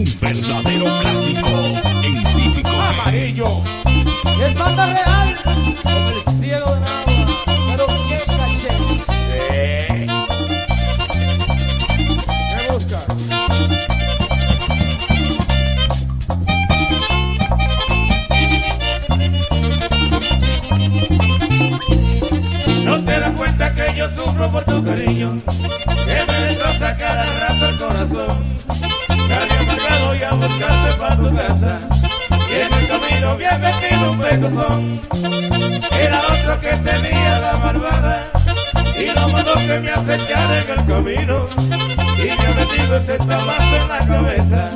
Un verdadero me ha metido ese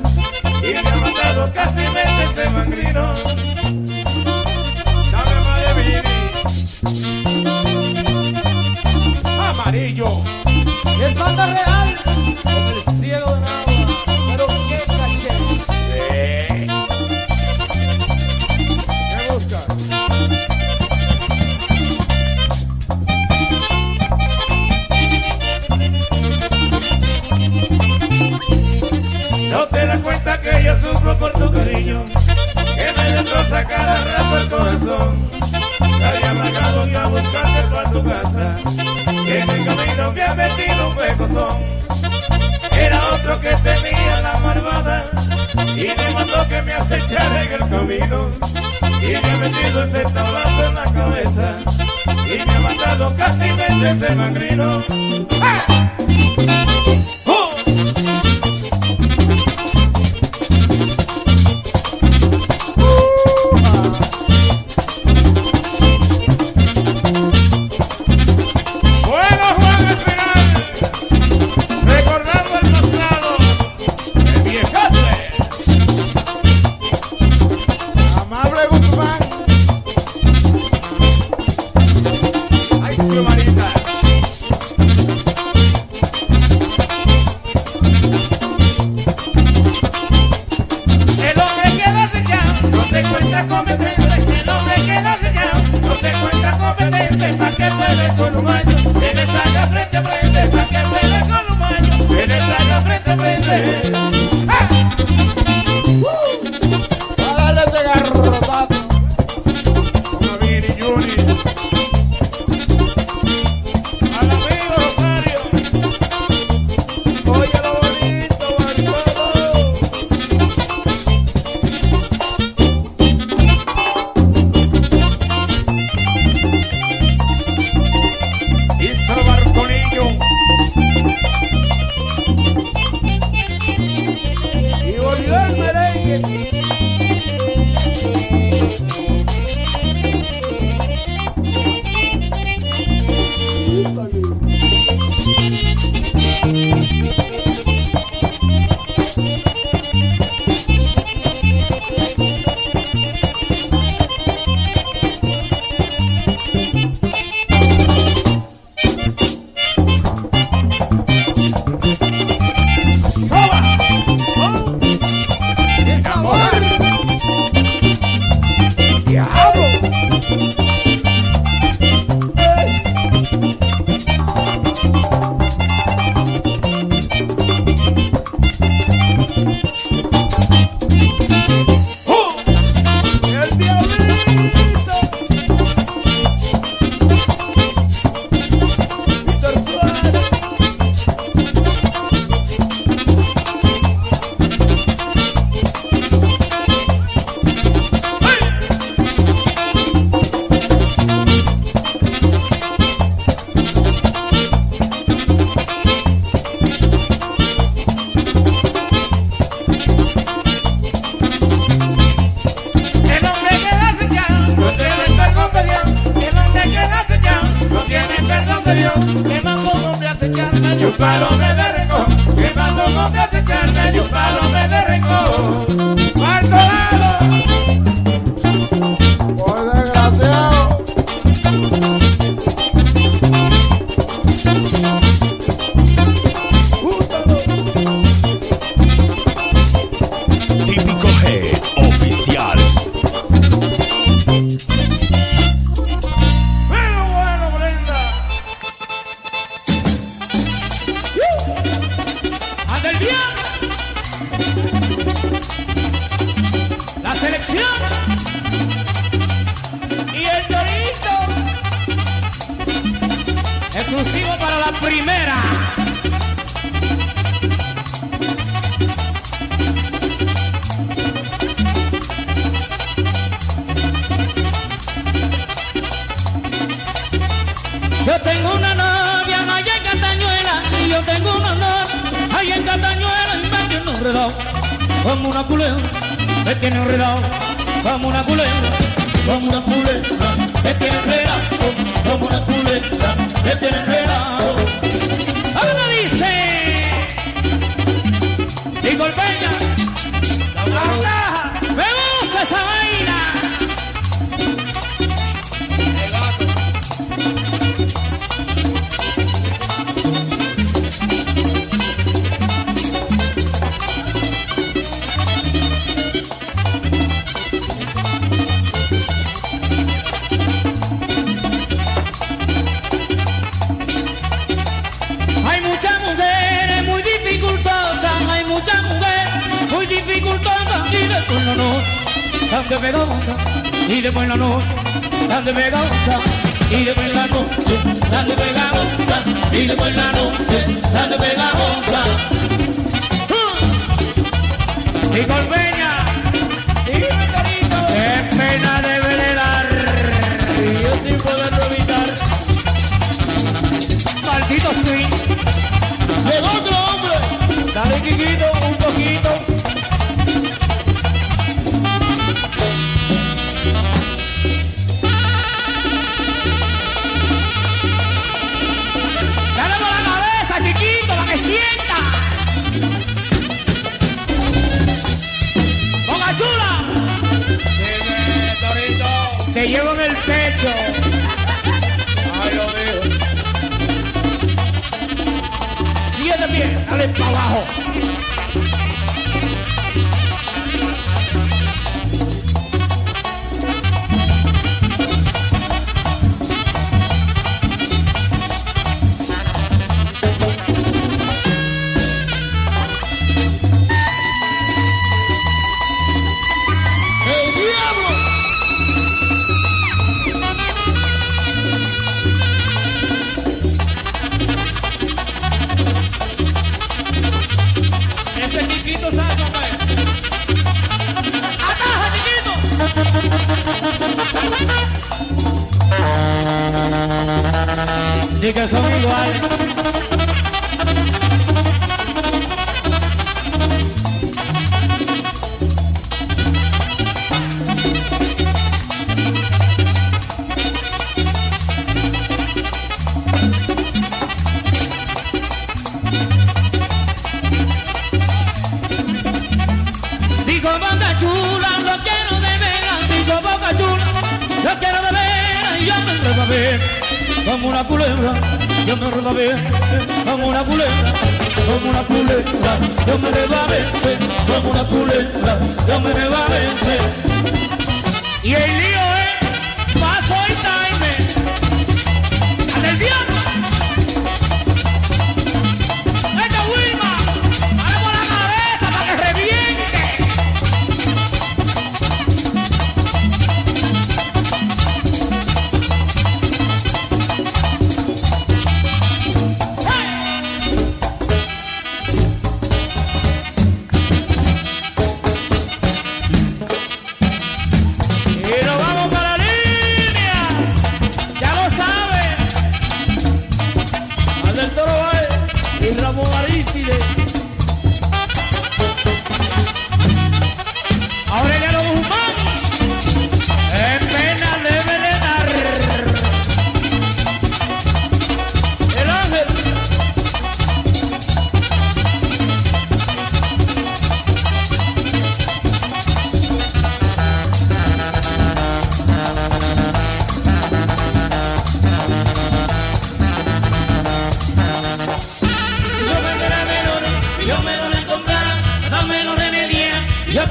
y golpea. dale pegabosa, y después la noche, dale pegabosa, y después la noche, dale pegabosa. ¡Uh! Y Colbeña, y Vitorino, qué pena de venerar, y yo sin poderlo evitar. Maldito swing, llegó otro hombre, dale Quiquito. 大吼。ni que son igual.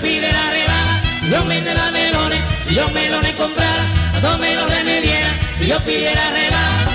pide la rebaja, si yo vendiera melones, si yo melones comprara, a dos melones me diera, si yo pidiera rebaja.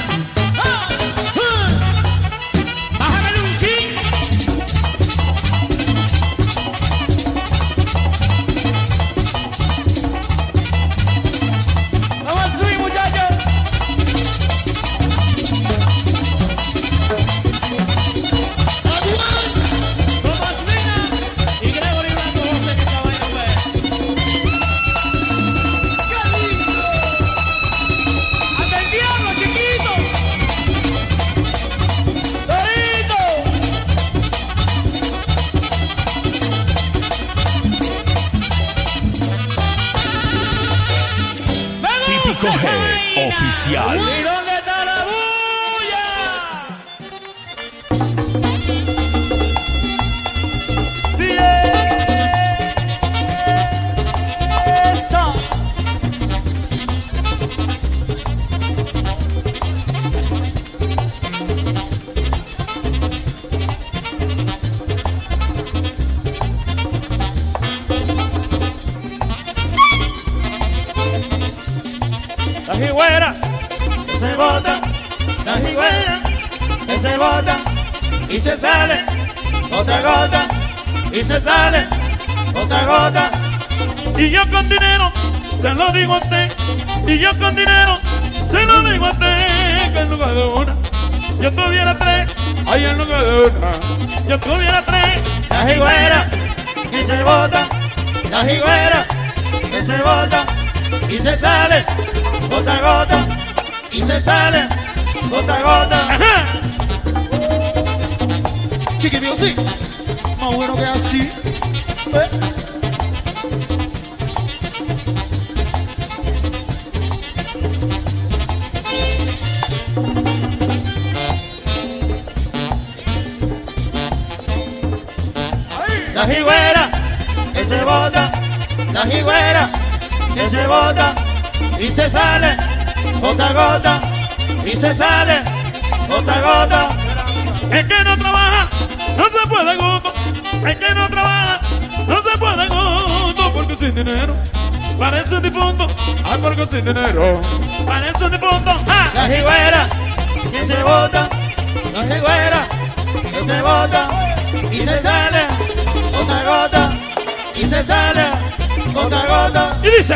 Una yo tuviera tres. La jigüera que se bota, la jigüera que se bota y se sale, gota a gota, y se sale, gota a gota. Chiqui sí, más bueno que así. ¿eh? Se bota, la jigüera que se bota y se sale, gota a gota, y se sale, gota a gota. El que no trabaja, no se puede gusto. El que no trabaja, no se puede gusto, porque sin dinero parece difunto. Ay, porque sin dinero parece difunto. ¡Ah! La jigüera que se bota, la jigüera que se bota y se sale, gota a gota, y se sale, gota a gota. Y dice.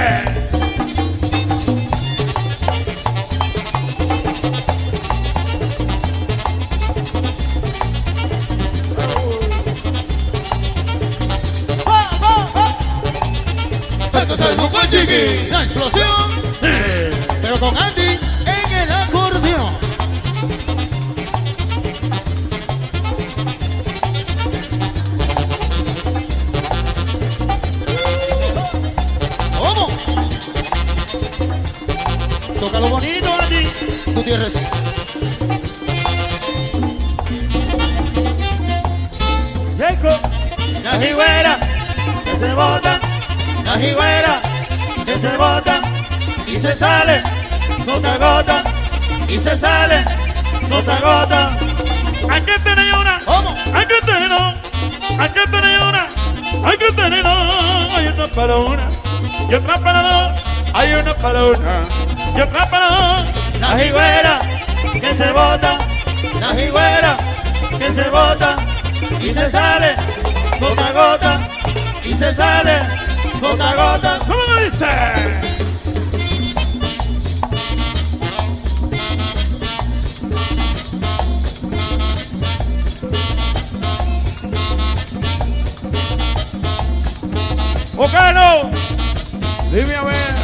Esto es el Chiqui, la explosión, pero con Andy la jigüera que se bota y se sale, gota a gota, y se sale, gota a gota. Hay que tener una. Hay que tener dos, hay que tener una, hay que tener dos, hay una para una, y otra para dos, hay una para una, y otra para dos. La jigüera que se bota, la jigüera que se bota y se sale, gota a gota, y se sale, gota a gota. ¿Cómo me dice? Bocano, Dime a ver,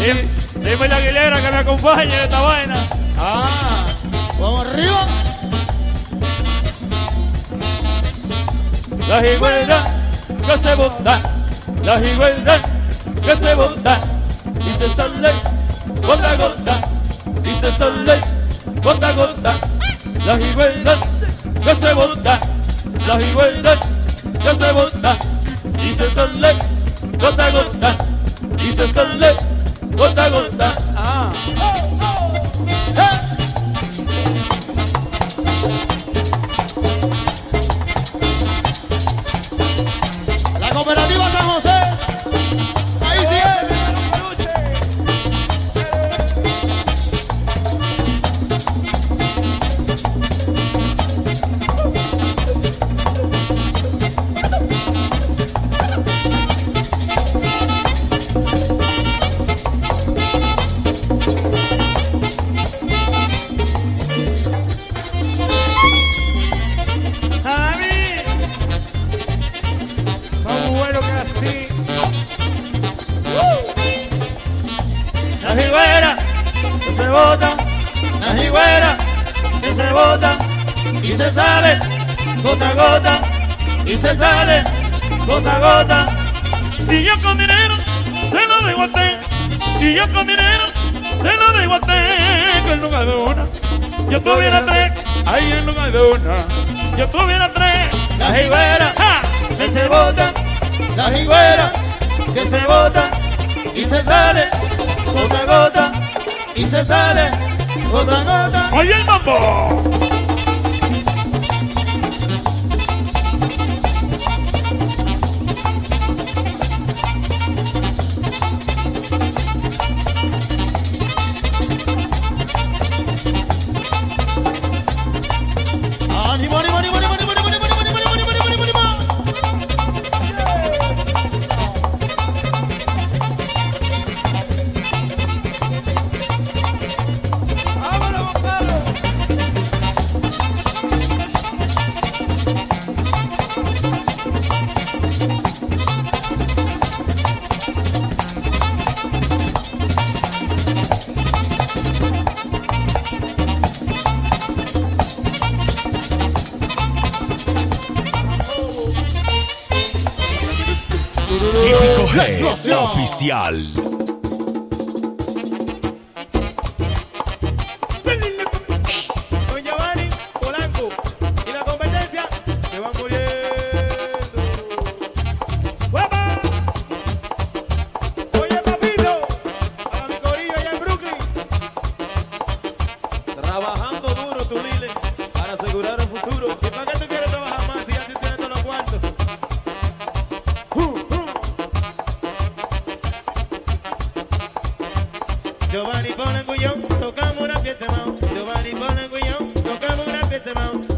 dime, dime la Aguilera que me acompañe en esta vaina. Ah, vamos arriba. La jigüera que se bota, la jigüera que se bota y se sale gota gota y se sale gota gota. La jigüera que se bota, la jigüera que se bota y se sale gota gota y se sale gota gota. bota, la higuera que se bota y se sale gota a gota y se sale gota a gota. Y yo con dinero se lo dejo a usted, y yo con dinero se lo dejo a usted, que en lugar de una yo tuviera tres, ahí en lugar de una yo tuviera tres. La higuera ¡ja! que se bota, la higuera que se bota y se sale gota a gota. y se sale. Oye el mambo. especial. Giovanni Polanguillón, tocamos una fiesta, mao. Giovanni Polanguillón, tocamos una fiesta, mao.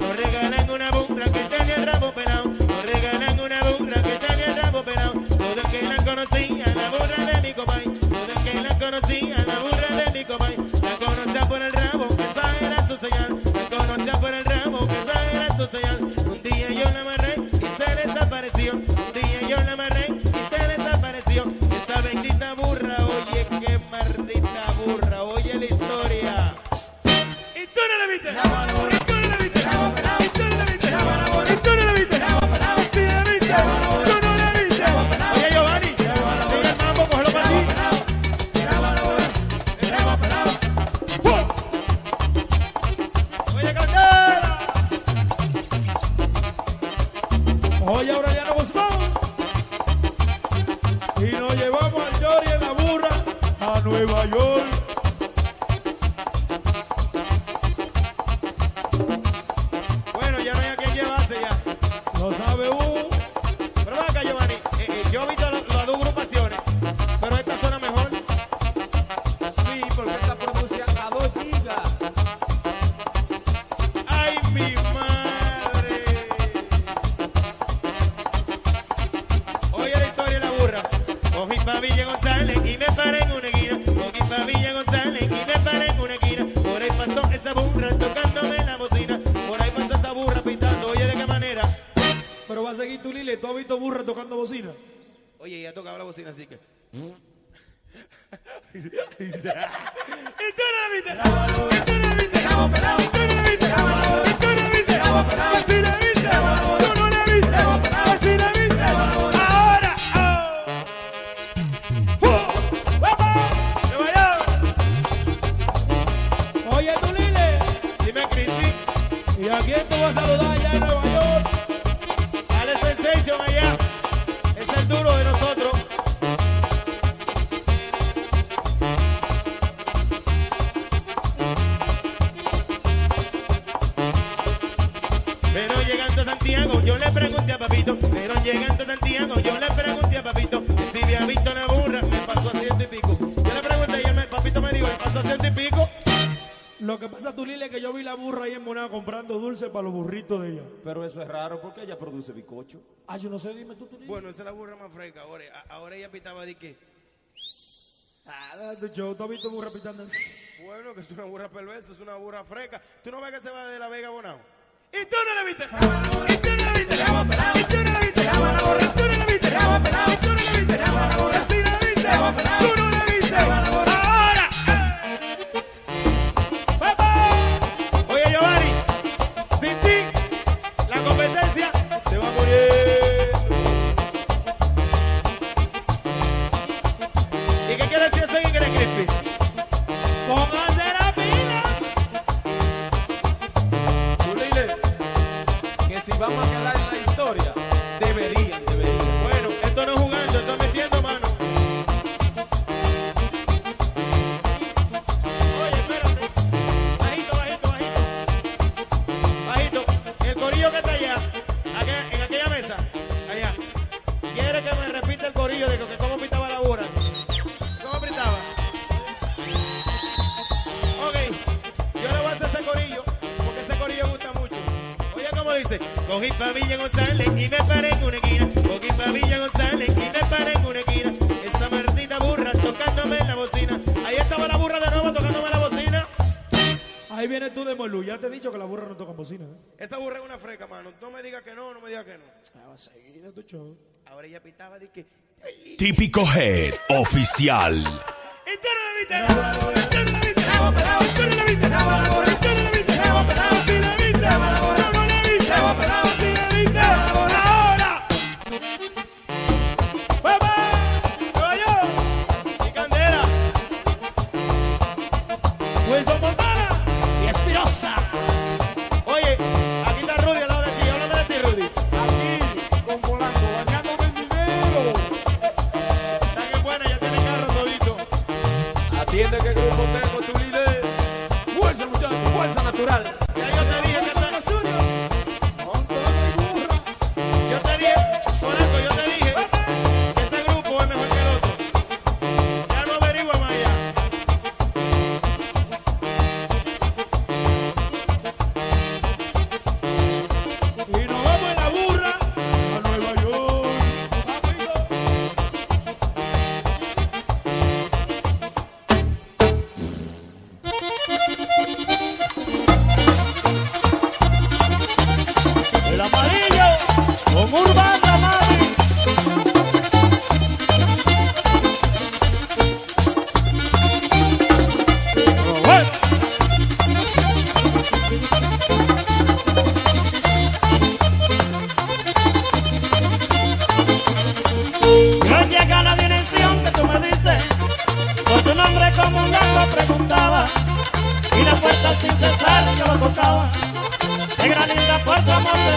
exactly. Pero eso es raro porque ella produce bizcocho. Ah, yo no sé, dime tú, tú. Bueno, esa es la burra más fresca. Ahora, ahora ella pitaba de que. Ah, yo te he visto burra pitando. Bueno, que es una burra perversa, es una burra fresca. ¿Tú no ves que se va de la Vega Bonao? ¿Y tú no la viste? ¿Y tú no la viste? ¿Y tú no la viste? ¿Y tú no la viste? ¿Y tú no la viste? ¿Y tú no la viste? ¿Tú no la viste? dice, cogí pa' Villa González y me paré en una esquina, cogí pa' Villa González y me paré en una esquina, esa maldita burra tocándome la bocina, ahí estaba la burra de nuevo tocándome la bocina. Ahí vienes tú de Molú, ya te he dicho que la burra no toca bocina. ¿eh? Esa burra es una freca, mano, no me digas que no, no me digas que no. Ah, tu show. Ahora ella pitaba de que... Típico Head, oficial. Ahora,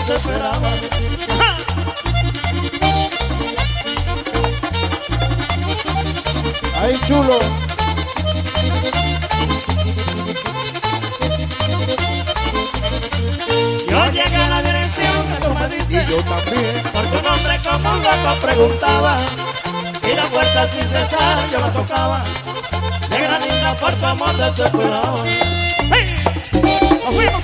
Ah. desesperaban. ¡Ja! Ahí chulo. Yo llegué a la dirección que tú me diste. Yo también. Porque un hombre como un loco preguntaba. Y la puerta sin cesar yo la tocaba. Negra niña por tu amor te desesperaba. ¡Hey! ¡Nos fuimos,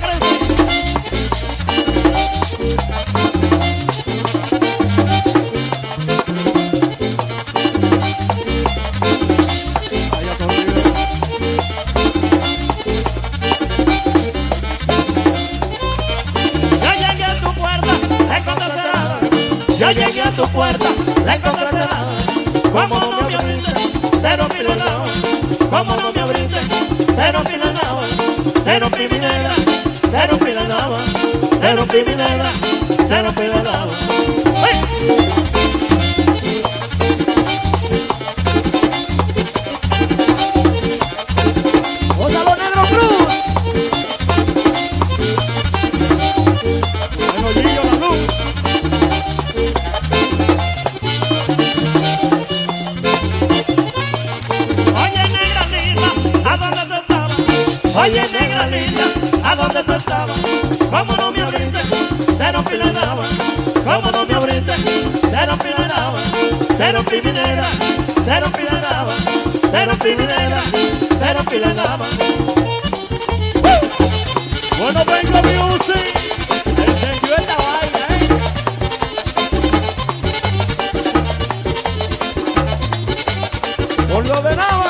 Lo de nada.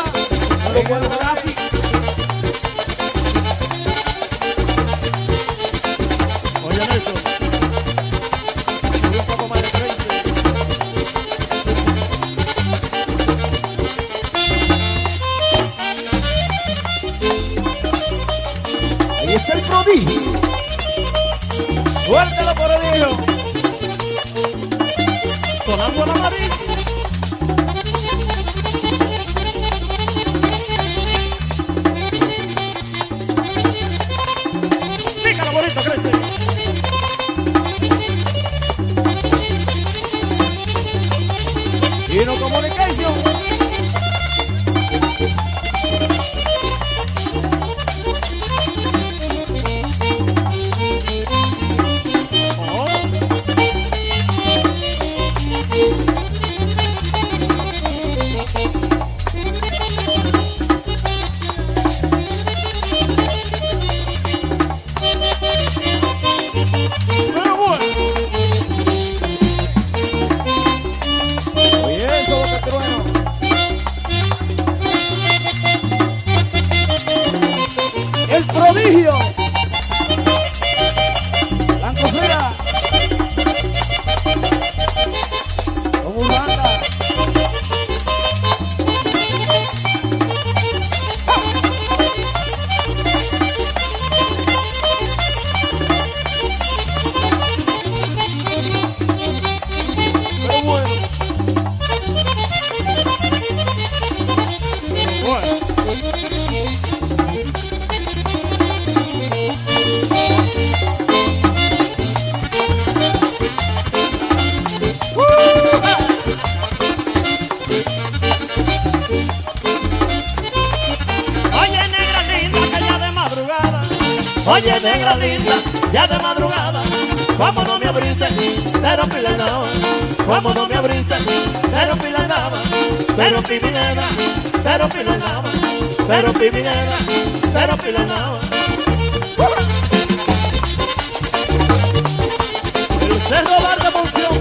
Ya de madrugada. ¿Cómo no me abriste? Pero pilanao. ¿Cómo no me abriste? Pero pilanaba. Pero piminera. Pero pilanaba. Pero piminera. Pero pilanaba. El cerro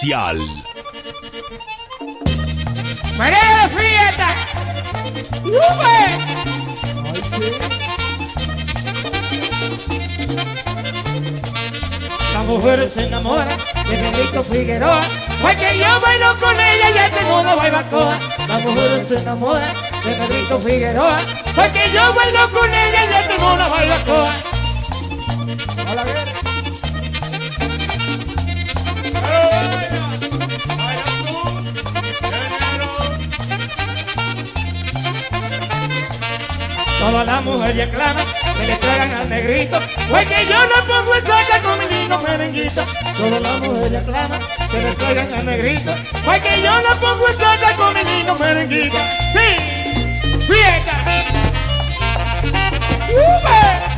Oficial. ¡María fiesta! La mujer se enamora de Benito Figueroa Porque yo bailo con ella y el tengo bailacoa La mujer se enamora de Benito Figueroa Porque yo bailo con ella y el tengo bailacoa Todas las mujeres claman que le traigan al negrito, porque yo no pongo saca con mi niño merenguito. Todas las mujeres claman que le traigan al negrito, porque yo no pongo saca con mi niño merenguito. Sí, fiesta. ¡Sube!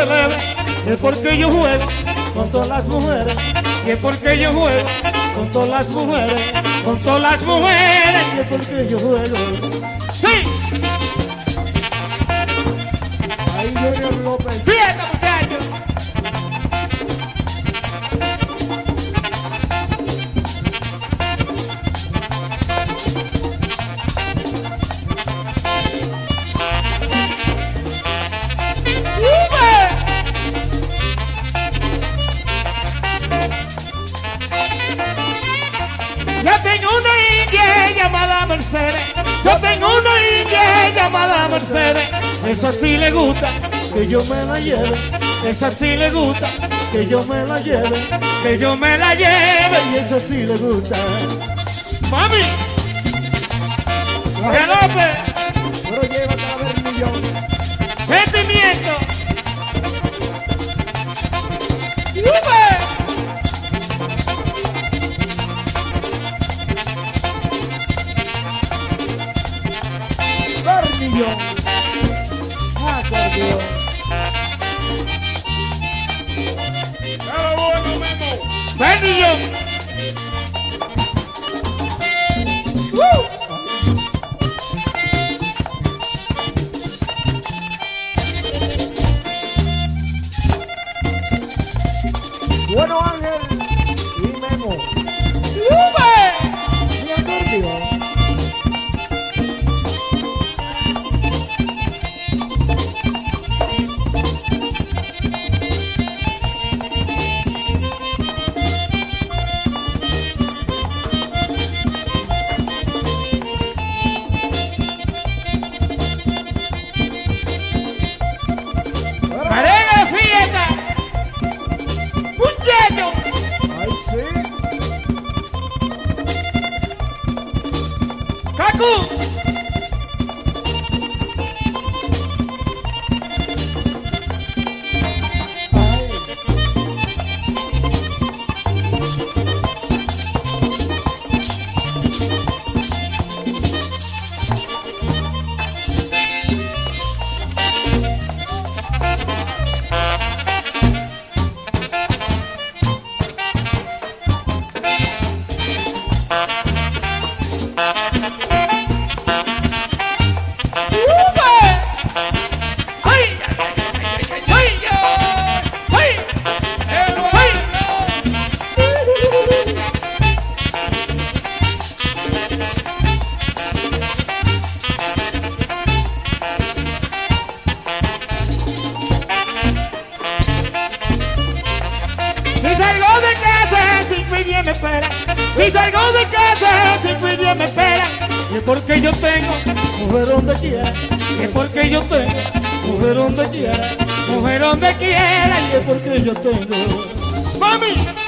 Negro celebre. Es porque yo juego con todas las mujeres. Y es porque yo juego con todas las mujeres. Con todas las mujeres. Y es porque yo juego. ¡Sí! Ahí Junior López. Yo me la lleve. Esa sí le gusta que yo me la lleve. Que yo me la lleve. Y esa sí le gusta. Mami. Jorge López. Pero llévate a ver millón. Sentimiento. ¡Sube! Ver millón. Acordeón. Bendy's! Porque yo tengo mujer donde quiera. Es porque yo tengo mujer donde quiera. Mujer donde quiera. Y es porque yo tengo. ¡Mami!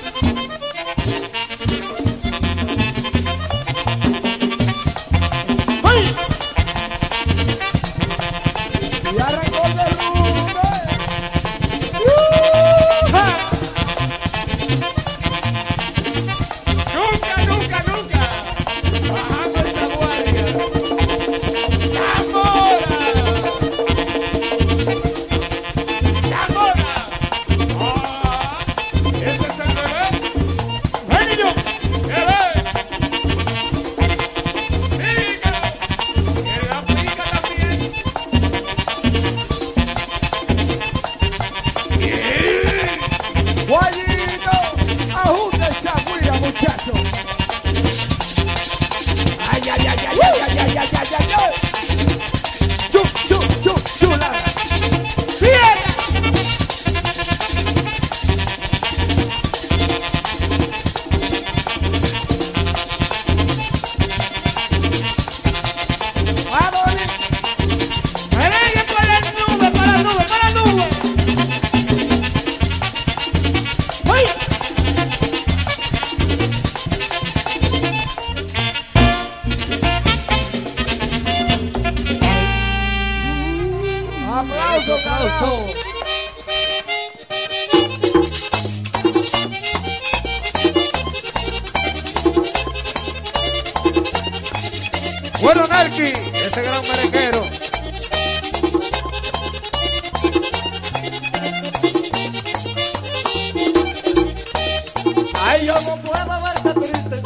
Yo no puedo verte triste.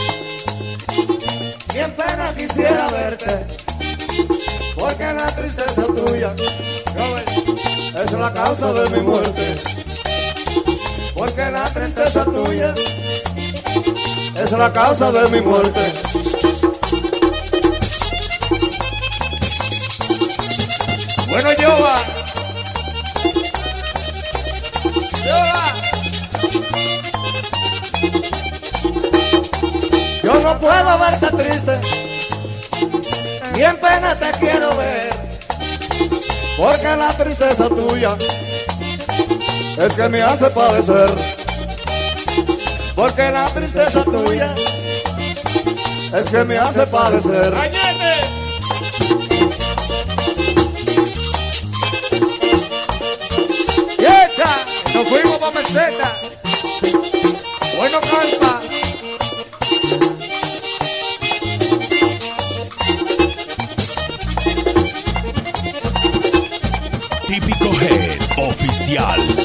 Ni en pena quisiera verte. Porque la tristeza tuya es la causa de mi muerte. Porque la tristeza tuya es la causa de mi muerte. No puedo verte triste, ni en pena te quiero ver, porque la tristeza tuya es que me hace padecer, porque la tristeza tuya es que me hace padecer. Y esa, nos fuimos para meseta. Bueno, calma. Spezial.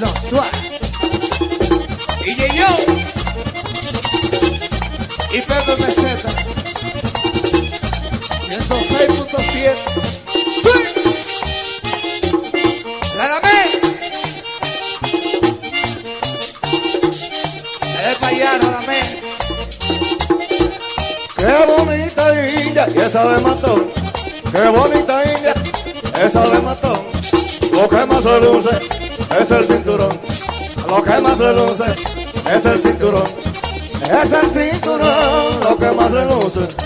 Los Suárez. Y yo. Y Pedro Meseta. 106.7. ¡Sí! ¡Lárame! Dale para allá. Qué bonita India, y esa de mató, Qué bonita India, esa de mató, Lo que más se luce es el cinturón. Lo que más reluce es el cinturón. Es el cinturón lo que más reluce.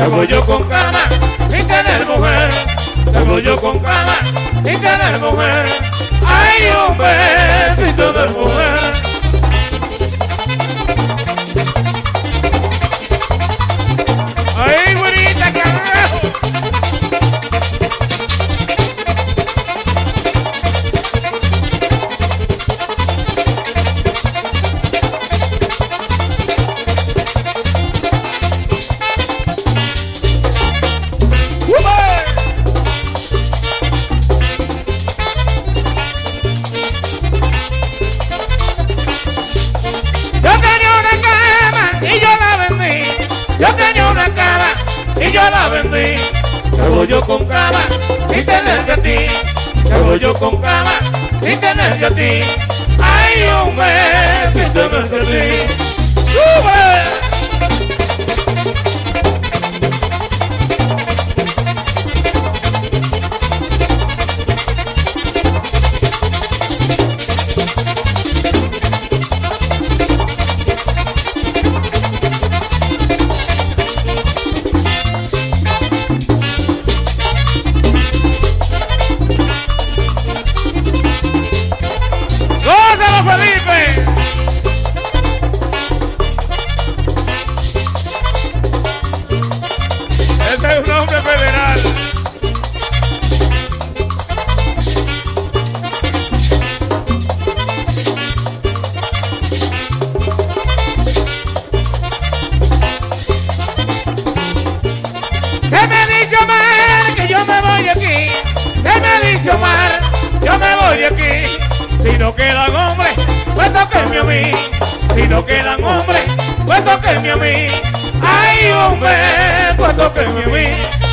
Salgo yo con cana y tener mujer. Salgo yo con cana y tener mujer. Ay, hombre, si todo es mujer. a ti. no quedan hombres, pues tóquenme a mí. Ay, hombre, pues tóquenme a mí.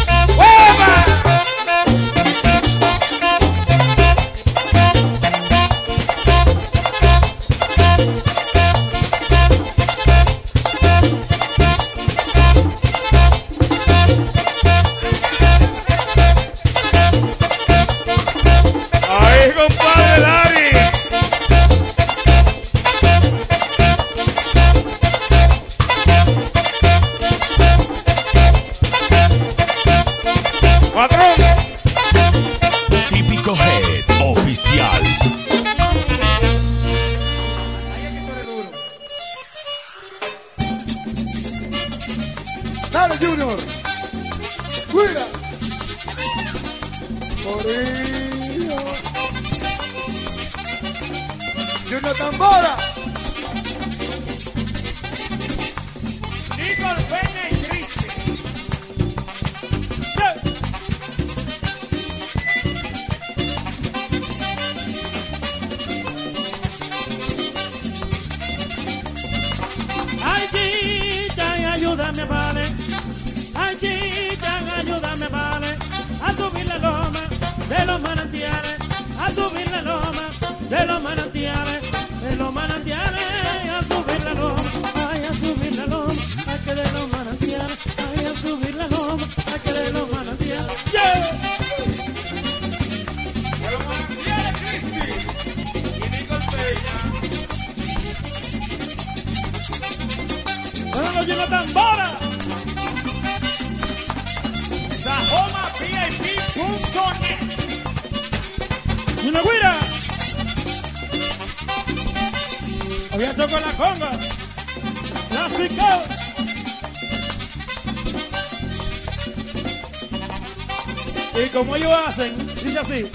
¡Y una güira! Hoy ya toco la conga. La. Y como ellos hacen, dice así.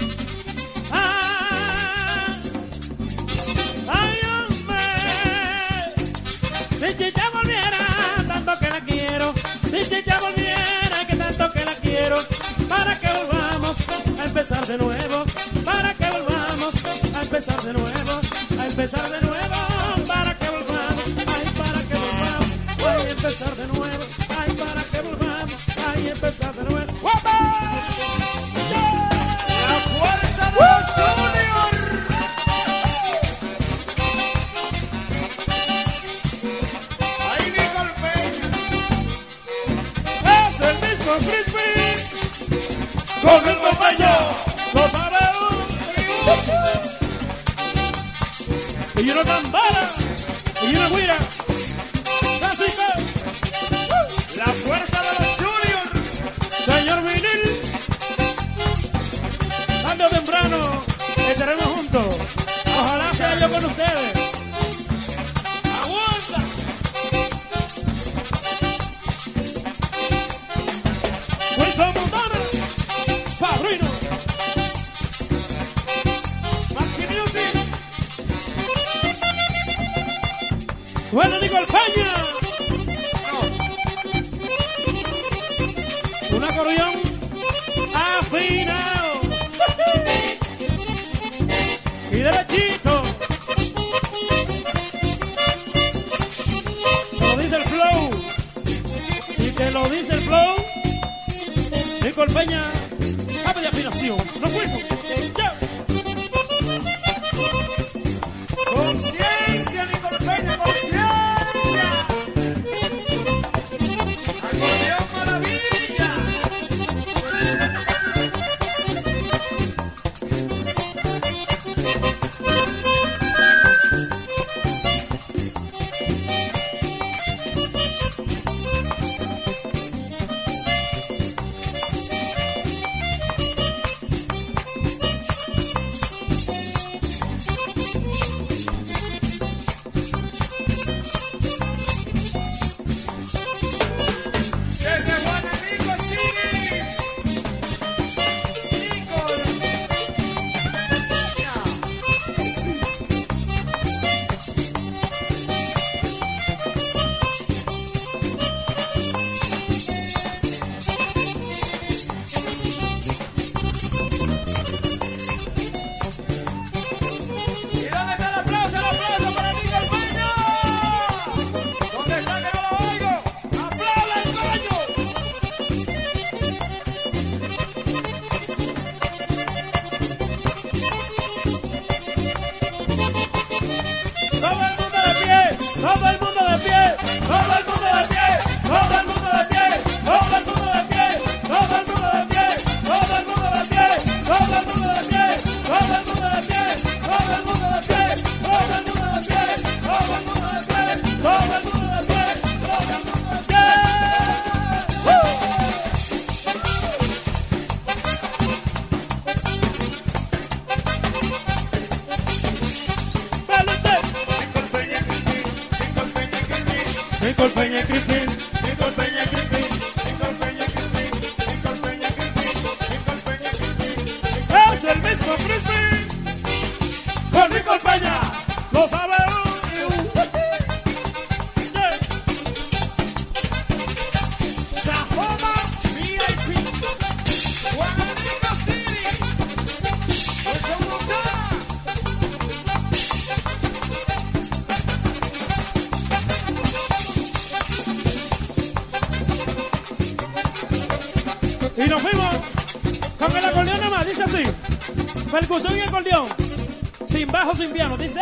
Ay, hombre, si Chicha volviera, tanto que la quiero. Si Chicha volviera, que tanto que la quiero. Para que volvamos a empezar de nuevo de nuevo, a empezar de nuevo. Michael Peña, sabe de afinación. ¡Nos fuimos! ¡Chao! Víctor Peña Cristín, Víctor Peña Cristín, Víctor Peña Cristín, Víctor Peña Cristín, Víctor Peña Cristín, es el mismo Cristín, con Víctor Peña. Percusión y el acordeón. Sin bajo, sin piano. Dice.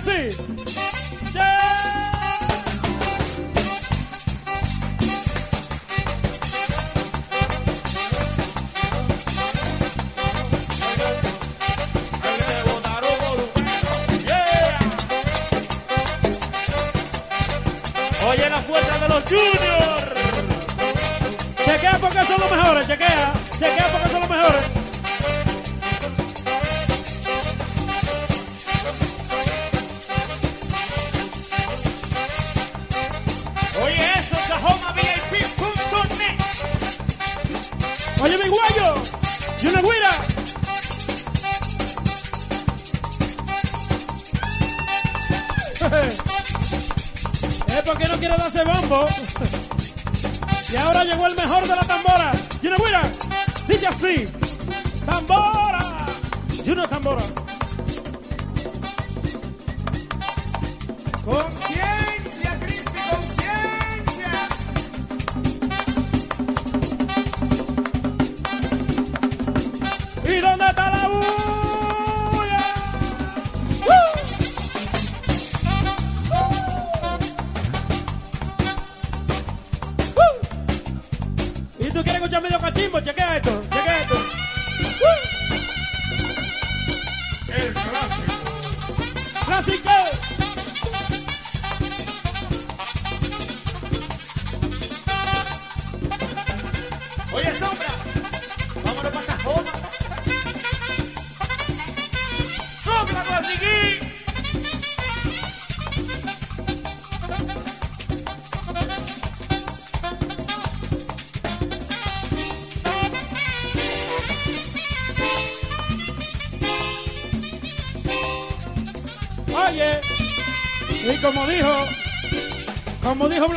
así. quiere darse bombo. Y ahora llegó el mejor de la tambora. Yuna Guira. Dice así. Tambora. Yuna Tambora. Como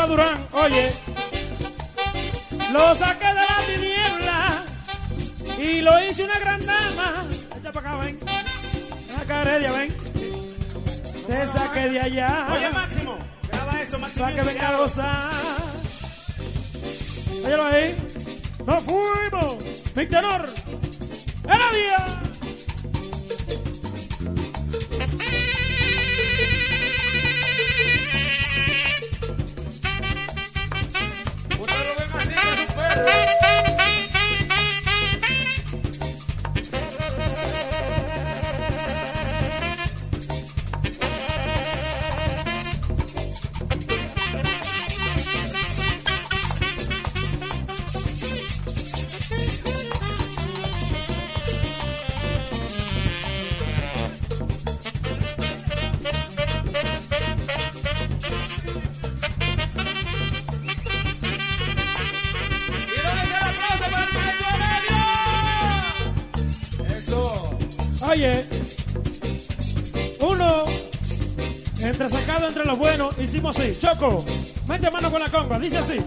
hicimos así. Choco, mete mano con la conga, dice así.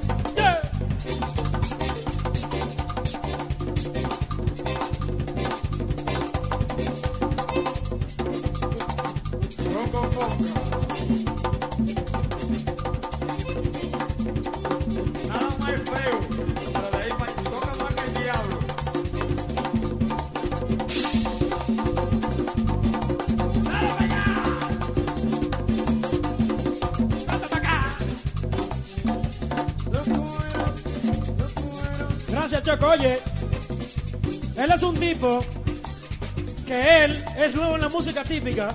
Típica,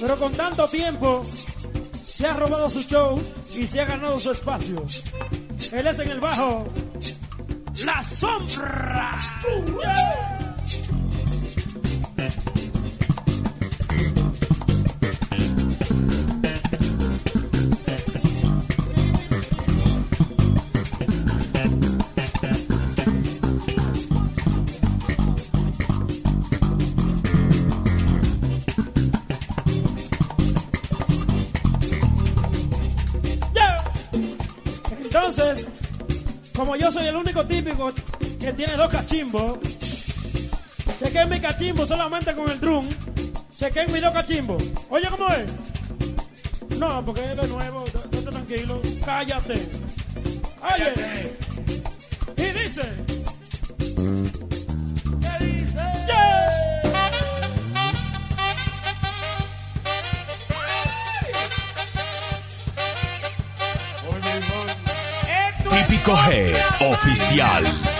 pero con tanto tiempo se ha robado su show y se ha ganado su espacio. Él es en el bajo La Sombra. Como yo soy el único típico que tiene dos cachimbos, chequen mi cachimbo solamente con el drum, chequen mis dos cachimbos. Oye, ¿cómo es? No, porque es de nuevo, estate tranquilo, cállate. Oye, y dice... 5G oficial.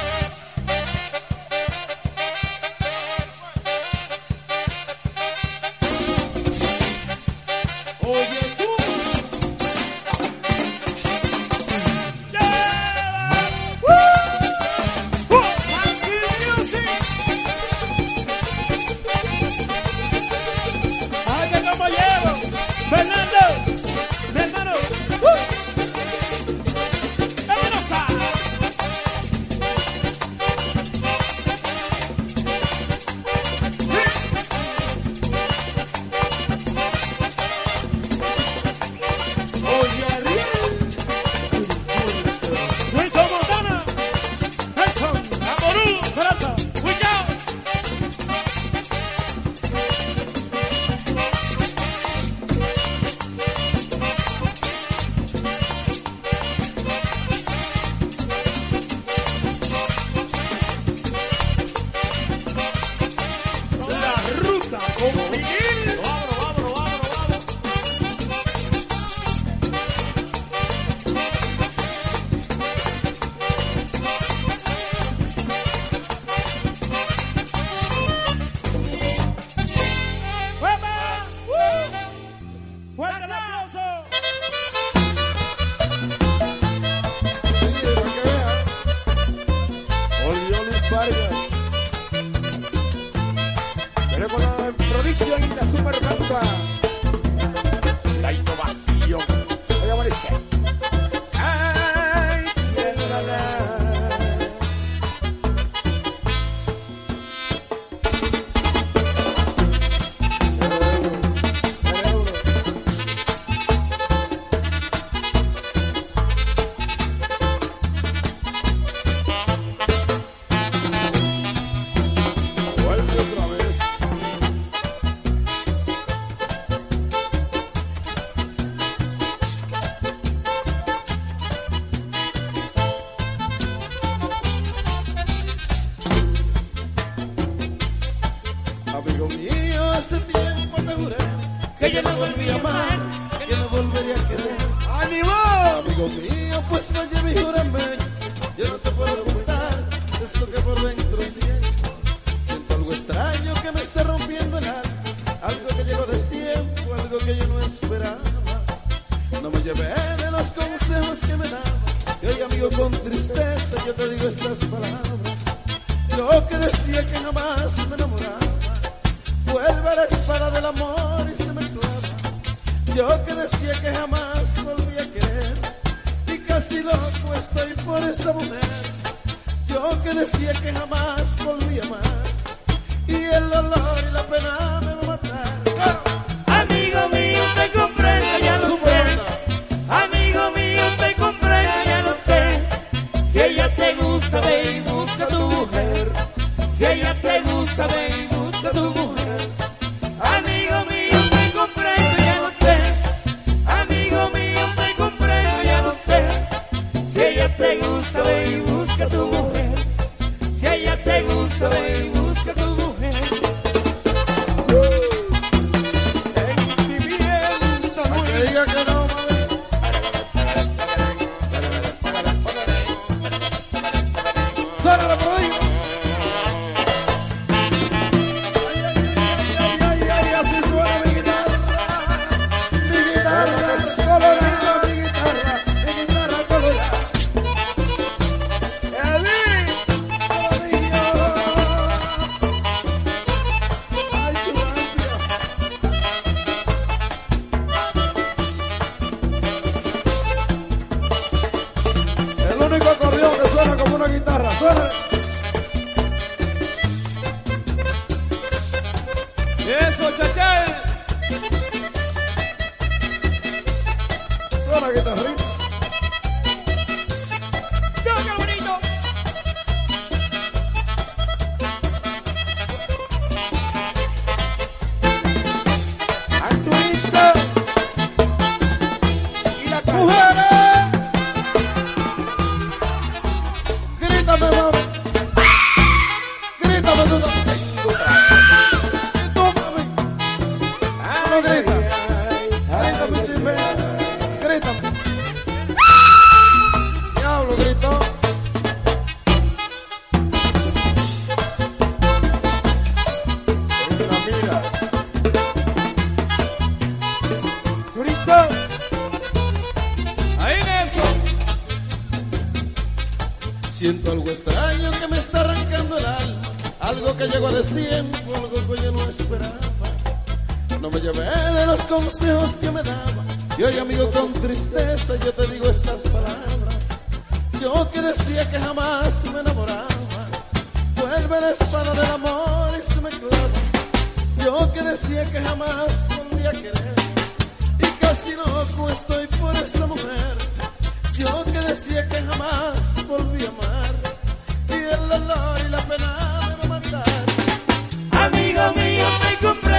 Siento algo extraño que me está arrancando el alma, algo que llegó a destiempo, algo que yo no esperaba. No me llevé de los consejos que me daba. Y hoy, amigo, con tristeza yo te digo estas palabras. Yo que decía que jamás me enamoraba, vuelve la espada del amor y se me clava. Yo que decía que jamás volví a querer, y casi loco estoy por esa mujer. Yo que decía que jamás volví a amar y el dolor y la pena me va a matar. Amigo mío, te compré.